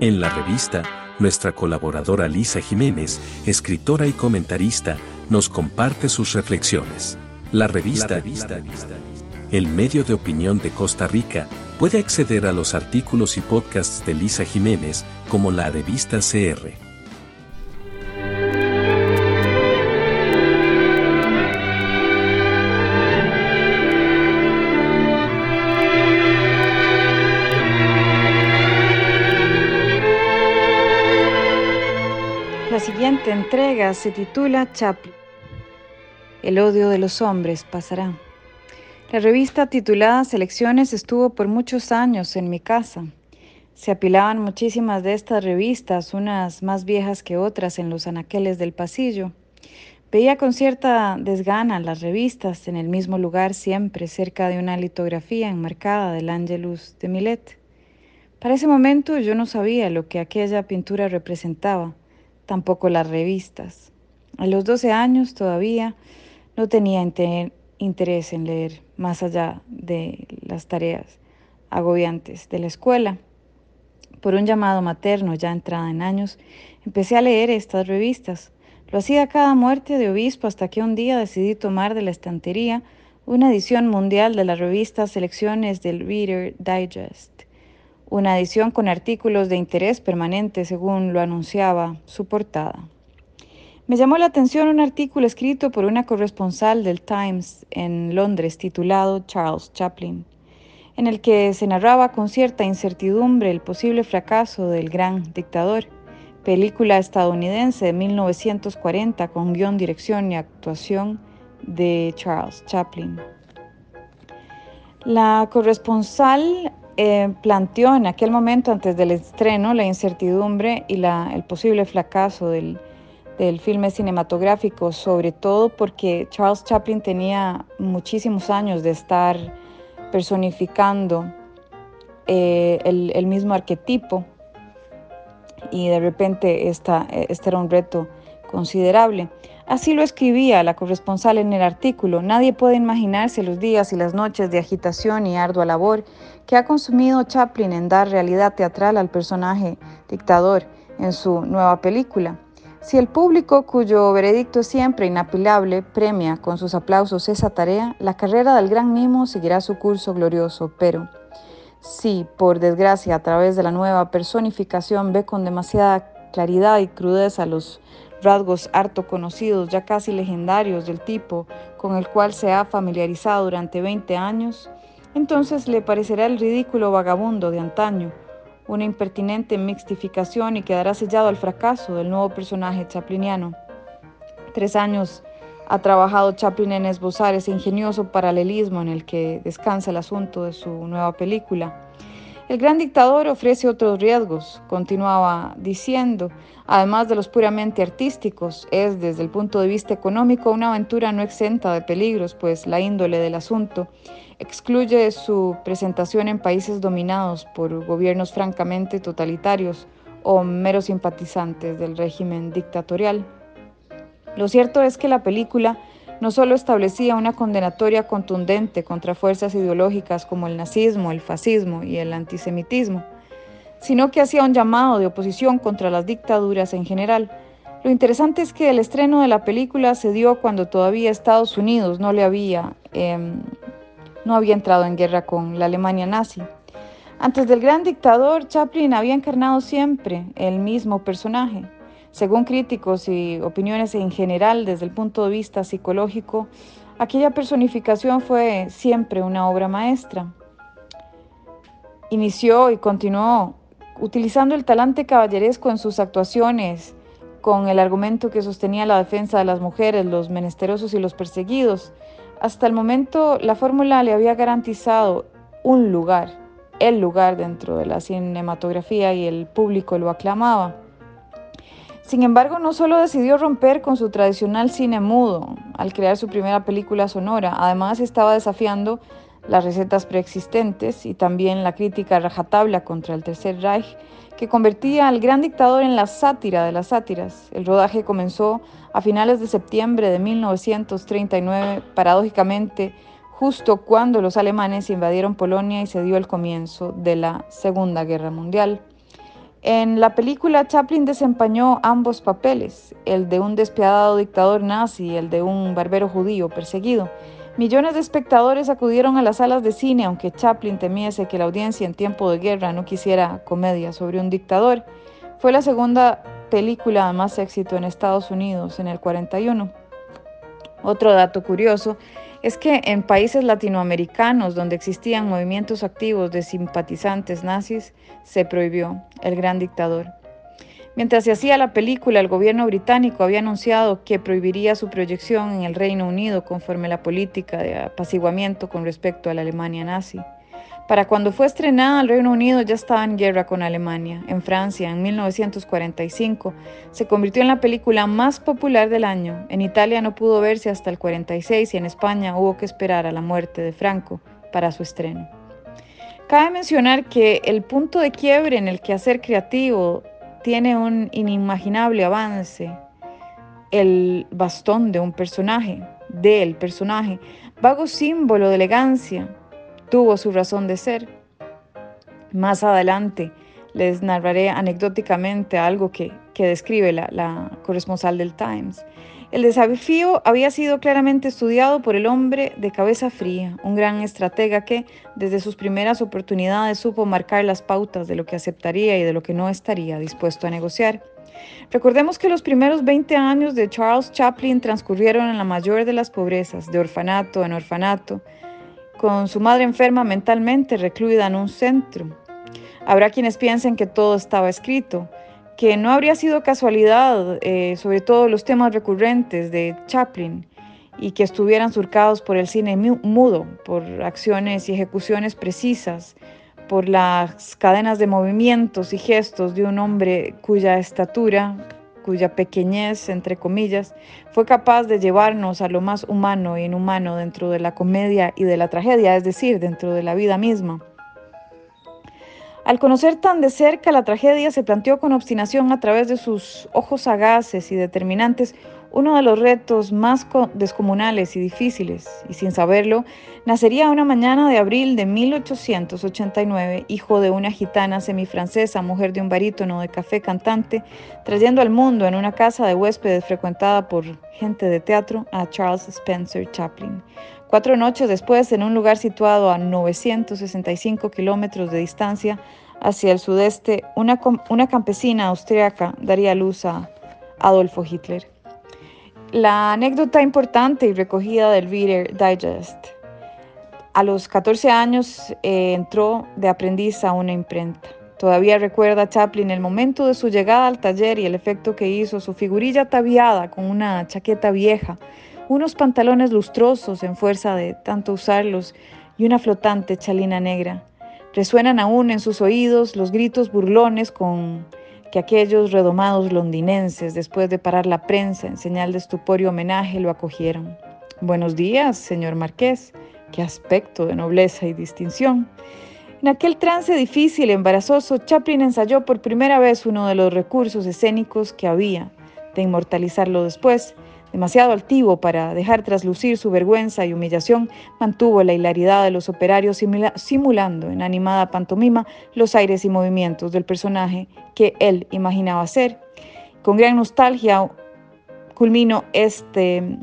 En la revista, nuestra colaboradora Lisa Jiménez, escritora y comentarista, nos comparte sus reflexiones. La revista, el medio de opinión de Costa Rica, puede acceder a los artículos y podcasts de Lisa Jiménez como la revista CR. Siguiente entrega se titula Chaplin. El odio de los hombres pasará. La revista titulada Selecciones estuvo por muchos años en mi casa. Se apilaban muchísimas de estas revistas, unas más viejas que otras, en los anaqueles del pasillo. Veía con cierta desgana las revistas en el mismo lugar siempre, cerca de una litografía enmarcada del Angelus de Milet. Para ese momento yo no sabía lo que aquella pintura representaba tampoco las revistas. A los 12 años todavía no tenía interés en leer más allá de las tareas agobiantes de la escuela. Por un llamado materno ya entrada en años, empecé a leer estas revistas. Lo hacía cada muerte de obispo hasta que un día decidí tomar de la estantería una edición mundial de la revista Selecciones del Reader Digest una edición con artículos de interés permanente según lo anunciaba su portada. Me llamó la atención un artículo escrito por una corresponsal del Times en Londres titulado Charles Chaplin, en el que se narraba con cierta incertidumbre el posible fracaso del gran dictador, película estadounidense de 1940 con guion, dirección y actuación de Charles Chaplin. La corresponsal eh, planteó en aquel momento, antes del estreno, la incertidumbre y el posible fracaso del, filme cinematográfico, sobre todo porque Charles Chaplin tenía muchísimos años de estar personificando eh, el, mismo arquetipo y de repente esta, este era un reto considerable. Así lo escribía la corresponsal en el artículo. Nadie puede imaginarse los días y las noches de agitación y ardua labor que ha consumido Chaplin en dar realidad teatral al personaje dictador en su nueva película. Si el público, cuyo veredicto es siempre inapelable, premia con sus aplausos esa tarea, la carrera del gran mimo seguirá su curso glorioso, pero si, por desgracia, a través de la nueva personificación ve con demasiada claridad y crudeza los rasgos harto conocidos, ya casi legendarios del tipo con el cual se ha familiarizado durante 20 años, entonces le parecerá el ridículo vagabundo de antaño, una impertinente mixtificación y quedará sellado al fracaso del nuevo personaje chapliniano. Tres años ha trabajado Chaplin en esbozar ese ingenioso paralelismo en el que descansa el asunto de su nueva película. El gran dictador ofrece otros riesgos, continuaba diciendo, además de los puramente artísticos, es desde el punto de vista económico una aventura no exenta de peligros, pues la índole del asunto excluye su presentación en países dominados por gobiernos francamente totalitarios o meros simpatizantes del régimen dictatorial. Lo cierto es que la película no solo establecía una condenatoria contundente contra fuerzas ideológicas como el nazismo, el fascismo y el antisemitismo, sino que hacía un llamado de oposición contra las dictaduras en general. Lo interesante es que el estreno de la película se dio cuando todavía Estados Unidos no le había, em, no había entrado en guerra con la Alemania nazi. Antes del gran dictador, Chaplin había encarnado siempre el mismo personaje, según críticos y opiniones en general desde el punto de vista psicológico, aquella personificación fue siempre una obra maestra. Inició y continuó utilizando el talante caballeresco en sus actuaciones, con el argumento que sostenía la defensa de las mujeres, los menesterosos y los perseguidos. Hasta el momento la fórmula le había garantizado un lugar, el lugar dentro de la cinematografía y el público lo aclamaba. Sin embargo, no solo decidió romper con su tradicional cine mudo al crear su primera película sonora, además estaba desafiando las recetas preexistentes y también la crítica rajatabla contra el Tercer Reich, que convertía al gran dictador en la sátira de las sátiras. El rodaje comenzó a finales de septiembre de 1939, paradójicamente, justo cuando los alemanes invadieron Polonia y se dio el comienzo de la Segunda Guerra Mundial. En la película Chaplin desempeñó ambos papeles, el de un despiadado dictador nazi y el de un barbero judío perseguido. Millones de espectadores acudieron a las salas de cine, aunque Chaplin temiese que la audiencia en tiempo de guerra no quisiera comedia sobre un dictador. Fue la segunda película de más éxito en Estados Unidos en el 41. Otro dato curioso es que en países latinoamericanos donde existían movimientos activos de simpatizantes nazis, se prohibió el gran dictador. Mientras se hacía la película, el gobierno británico había anunciado que prohibiría su proyección en el Reino Unido conforme la política de apaciguamiento con respecto a la Alemania nazi. Para cuando fue estrenada, el Reino Unido ya estaba en guerra con Alemania. En Francia, en 1945, se convirtió en la película más popular del año. En Italia no pudo verse hasta el 46 y en España hubo que esperar a la muerte de Franco para su estreno. Cabe mencionar que el punto de quiebre en el quehacer creativo tiene un inimaginable avance. El bastón de un personaje, del personaje, vago símbolo de elegancia, tuvo su razón de ser. Más adelante les narraré anecdóticamente algo que, describe la, la corresponsal del Times. El desafío había sido claramente estudiado por el hombre de cabeza fría, un gran estratega que, desde sus primeras oportunidades, supo marcar las pautas de lo que aceptaría y de lo que no estaría dispuesto a negociar. Recordemos que los primeros 20 años de Charles Chaplin transcurrieron en la mayor de las pobrezas, de orfanato en orfanato, con su madre enferma mentalmente recluida en un centro. Habrá quienes piensen que todo estaba escrito, que no habría sido casualidad, eh, sobre todo los temas recurrentes de Chaplin, y que estuvieran surcados por el cine mudo, por acciones y ejecuciones precisas, por las cadenas de movimientos y gestos de un hombre cuya estatura cuya pequeñez, entre comillas, fue capaz de llevarnos a lo más humano e inhumano dentro de la comedia y de la tragedia, es decir, dentro de la vida misma. Al conocer tan de cerca la tragedia, se planteó con obstinación a través de sus ojos sagaces y determinantes uno de los retos más descomunales y difíciles, y sin saberlo, nacería una mañana de abril de 1889, hijo de una gitana semifrancesa, mujer de un barítono de café cantante, trayendo al mundo en una casa de huéspedes frecuentada por gente de teatro a Charles Spencer Chaplin. Cuatro noches después, en un lugar situado a 965 kilómetros de distancia hacia el sudeste, una, campesina austriaca daría luz a Adolfo Hitler. La anécdota importante y recogida del Reader Digest. A los 14 años eh, entró de aprendiz a una imprenta. Todavía recuerda Chaplin el momento de su llegada al taller y el efecto que hizo su figurilla ataviada con una chaqueta vieja, unos pantalones lustrosos en fuerza de tanto usarlos y una flotante chalina negra. Resuenan aún en sus oídos los gritos burlones con que aquellos redomados londinenses, después de parar la prensa en señal de estupor y homenaje, lo acogieron. Buenos días, señor marqués. Qué aspecto de nobleza y distinción. En aquel trance difícil y embarazoso, Chaplin ensayó por primera vez uno de los recursos escénicos que había de inmortalizarlo después, Demasiado altivo para dejar traslucir su vergüenza y humillación, mantuvo la hilaridad de los operarios simulando en animada pantomima los aires y movimientos del personaje que él imaginaba ser. Con gran nostalgia culmino este,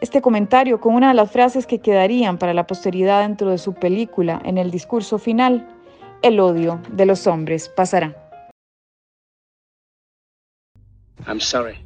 este comentario con una de las frases que quedarían para la posteridad dentro de su película en el discurso final. El odio de los hombres pasará. I'm sorry.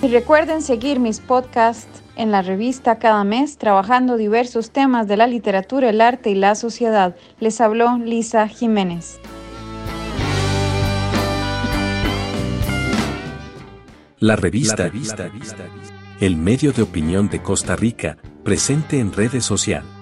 Y recuerden seguir mis podcasts en la revista cada mes trabajando diversos temas de la literatura, el arte y la sociedad. Les habló Lisa Jiménez. La revista, el medio de opinión de Costa Rica, presente en redes sociales.